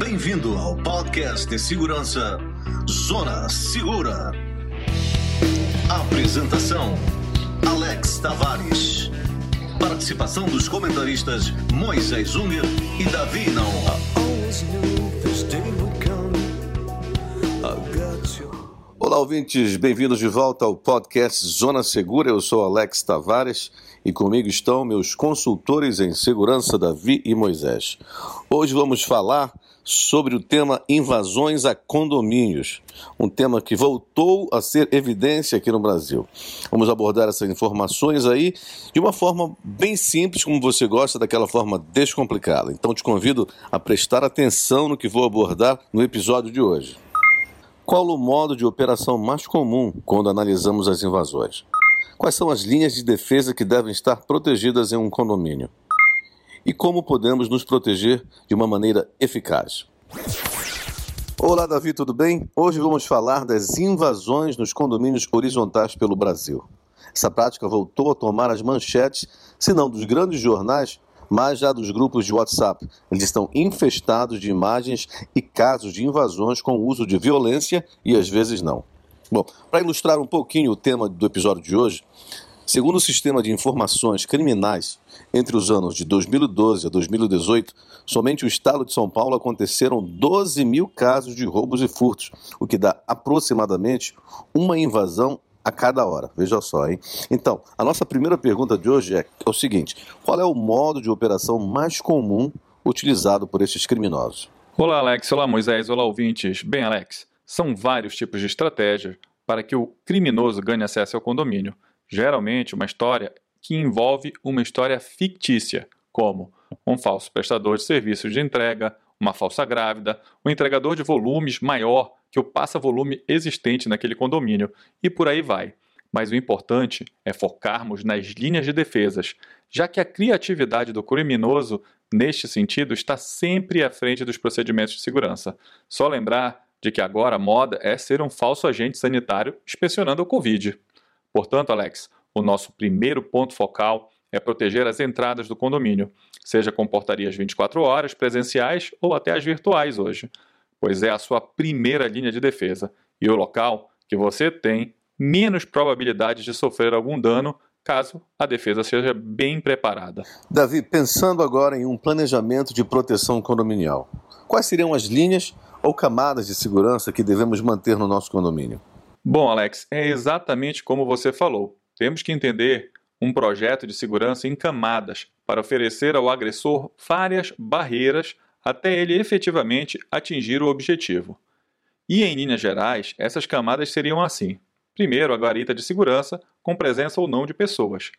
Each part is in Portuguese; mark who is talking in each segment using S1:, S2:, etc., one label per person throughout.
S1: Bem-vindo ao podcast de segurança Zona Segura. Apresentação: Alex Tavares. Participação dos comentaristas Moisés Unger e Davi Naon.
S2: Olá, ouvintes, bem-vindos de volta ao podcast Zona Segura. Eu sou Alex Tavares e comigo estão meus consultores em segurança, Davi e Moisés. Hoje vamos falar sobre o tema invasões a condomínios, um tema que voltou a ser evidência aqui no Brasil. Vamos abordar essas informações aí de uma forma bem simples, como você gosta, daquela forma descomplicada. Então te convido a prestar atenção no que vou abordar no episódio de hoje. Qual o modo de operação mais comum quando analisamos as invasões? Quais são as linhas de defesa que devem estar protegidas em um condomínio? E como podemos nos proteger de uma maneira eficaz? Olá, Davi, tudo bem? Hoje vamos falar das invasões nos condomínios horizontais pelo Brasil. Essa prática voltou a tomar as manchetes, se não dos grandes jornais, mas já dos grupos de WhatsApp. Eles estão infestados de imagens e casos de invasões com uso de violência e às vezes não. Bom, para ilustrar um pouquinho o tema do episódio de hoje, segundo o sistema de informações criminais, entre os anos de 2012 a 2018, somente o estado de São Paulo aconteceram 12 mil casos de roubos e furtos, o que dá aproximadamente uma invasão a cada hora. Veja só, hein? Então, a nossa primeira pergunta de hoje é, é o seguinte: qual é o modo de operação mais comum utilizado por esses criminosos?
S3: Olá, Alex. Olá, Moisés. Olá, ouvintes. Bem, Alex, são vários tipos de estratégia para que o criminoso ganhe acesso ao condomínio. Geralmente, uma história que envolve uma história fictícia, como um falso prestador de serviços de entrega, uma falsa grávida, um entregador de volumes maior que o passa-volume existente naquele condomínio, e por aí vai. Mas o importante é focarmos nas linhas de defesas, já que a criatividade do criminoso, neste sentido, está sempre à frente dos procedimentos de segurança. Só lembrar de que agora a moda é ser um falso agente sanitário inspecionando o Covid. Portanto, Alex, o nosso primeiro ponto focal é proteger as entradas do condomínio, seja com portarias 24 horas, presenciais ou até as virtuais hoje pois é a sua primeira linha de defesa e o local que você tem menos probabilidade de sofrer algum dano caso a defesa seja bem preparada.
S2: Davi, pensando agora em um planejamento de proteção condominial, quais seriam as linhas ou camadas de segurança que devemos manter no nosso condomínio?
S3: Bom, Alex, é exatamente como você falou. Temos que entender um projeto de segurança em camadas para oferecer ao agressor várias barreiras até ele efetivamente atingir o objetivo. E em linhas gerais, essas camadas seriam assim: primeiro, a guarita de segurança, com presença ou não de pessoas.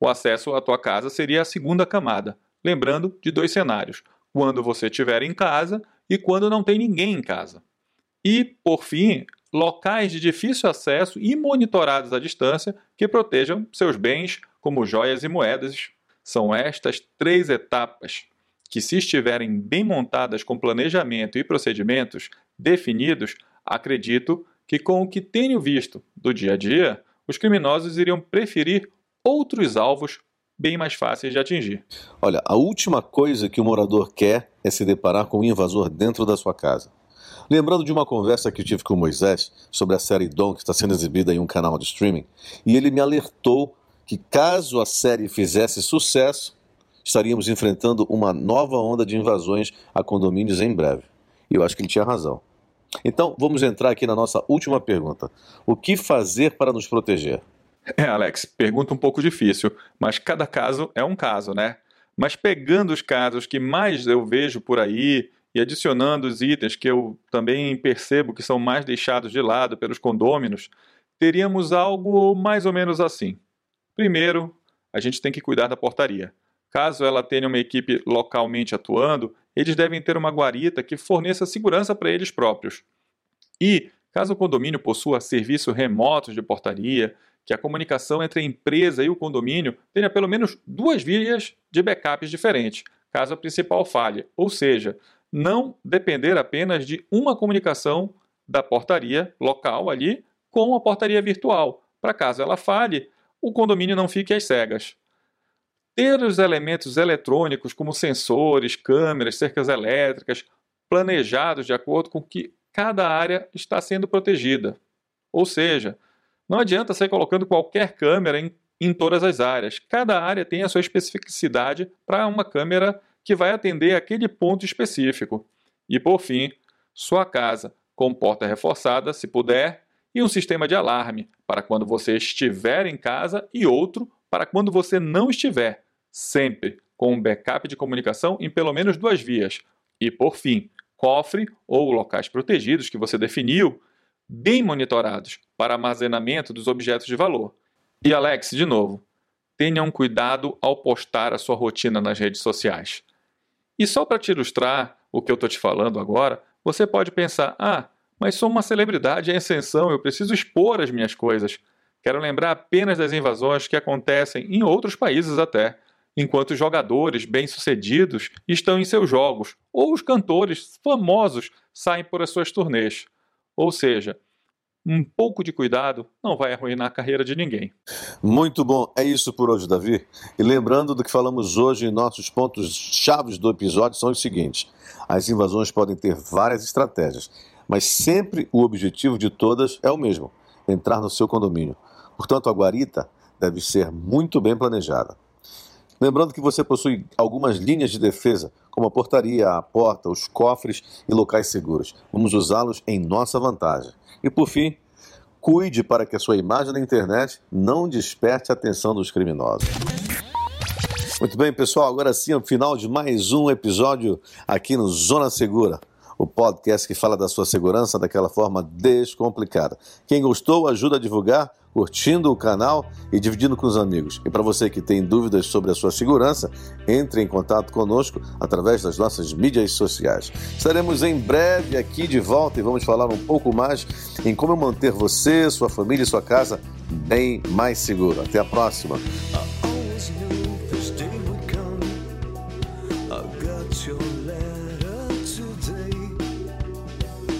S3: O acesso à tua casa seria a segunda camada, lembrando de dois cenários: quando você estiver em casa e quando não tem ninguém em casa. E, por fim, locais de difícil acesso e monitorados à distância que protejam seus bens, como joias e moedas. São estas três etapas que, se estiverem bem montadas com planejamento e procedimentos definidos, acredito que, com o que tenho visto do dia a dia, os criminosos iriam preferir outros alvos bem mais fáceis de atingir.
S2: Olha, a última coisa que o morador quer é se deparar com um invasor dentro da sua casa. Lembrando de uma conversa que tive com o Moisés sobre a série Dom, que está sendo exibida em um canal de streaming, e ele me alertou que caso a série fizesse sucesso, estaríamos enfrentando uma nova onda de invasões a condomínios em breve. E eu acho que ele tinha razão. Então, vamos entrar aqui na nossa última pergunta. O que fazer para nos proteger?
S3: É, Alex, pergunta um pouco difícil, mas cada caso é um caso, né? Mas pegando os casos que mais eu vejo por aí e adicionando os itens que eu também percebo que são mais deixados de lado pelos condôminos, teríamos algo mais ou menos assim. Primeiro, a gente tem que cuidar da portaria. Caso ela tenha uma equipe localmente atuando, eles devem ter uma guarita que forneça segurança para eles próprios. E, caso o condomínio possua serviços remotos de portaria, que a comunicação entre a empresa e o condomínio tenha pelo menos duas vias de backups diferentes, caso a principal falhe, ou seja, não depender apenas de uma comunicação da portaria local ali com a portaria virtual, para caso ela falhe, o condomínio não fique às cegas. Ter os elementos eletrônicos, como sensores, câmeras, cercas elétricas, planejados de acordo com que cada área está sendo protegida. Ou seja, não adianta sair colocando qualquer câmera em, em todas as áreas. Cada área tem a sua especificidade para uma câmera que vai atender aquele ponto específico. E por fim, sua casa com porta reforçada, se puder, e um sistema de alarme para quando você estiver em casa e outro para quando você não estiver, sempre com um backup de comunicação em pelo menos duas vias. E por fim, cofre ou locais protegidos que você definiu, bem monitorados para armazenamento dos objetos de valor. E Alex, de novo, tenham cuidado ao postar a sua rotina nas redes sociais. E só para te ilustrar o que eu estou te falando agora, você pode pensar: ah, mas sou uma celebridade em ascensão, eu preciso expor as minhas coisas. Quero lembrar apenas das invasões que acontecem em outros países até, enquanto jogadores bem-sucedidos estão em seus jogos, ou os cantores famosos saem por as suas turnês. Ou seja, um pouco de cuidado não vai arruinar a carreira de ninguém.
S2: Muito bom, é isso por hoje, Davi. E lembrando do que falamos hoje, nossos pontos chaves do episódio são os seguintes: as invasões podem ter várias estratégias, mas sempre o objetivo de todas é o mesmo: entrar no seu condomínio. Portanto, a guarita deve ser muito bem planejada. Lembrando que você possui algumas linhas de defesa, como a portaria, a porta, os cofres e locais seguros. Vamos usá-los em nossa vantagem. E por fim, cuide para que a sua imagem na internet não desperte a atenção dos criminosos. Muito bem, pessoal, agora sim é o final de mais um episódio aqui no Zona Segura o podcast que fala da sua segurança daquela forma descomplicada. Quem gostou, ajuda a divulgar, curtindo o canal e dividindo com os amigos. E para você que tem dúvidas sobre a sua segurança, entre em contato conosco através das nossas mídias sociais. Estaremos em breve aqui de volta e vamos falar um pouco mais em como manter você, sua família e sua casa bem mais seguro. Até a próxima.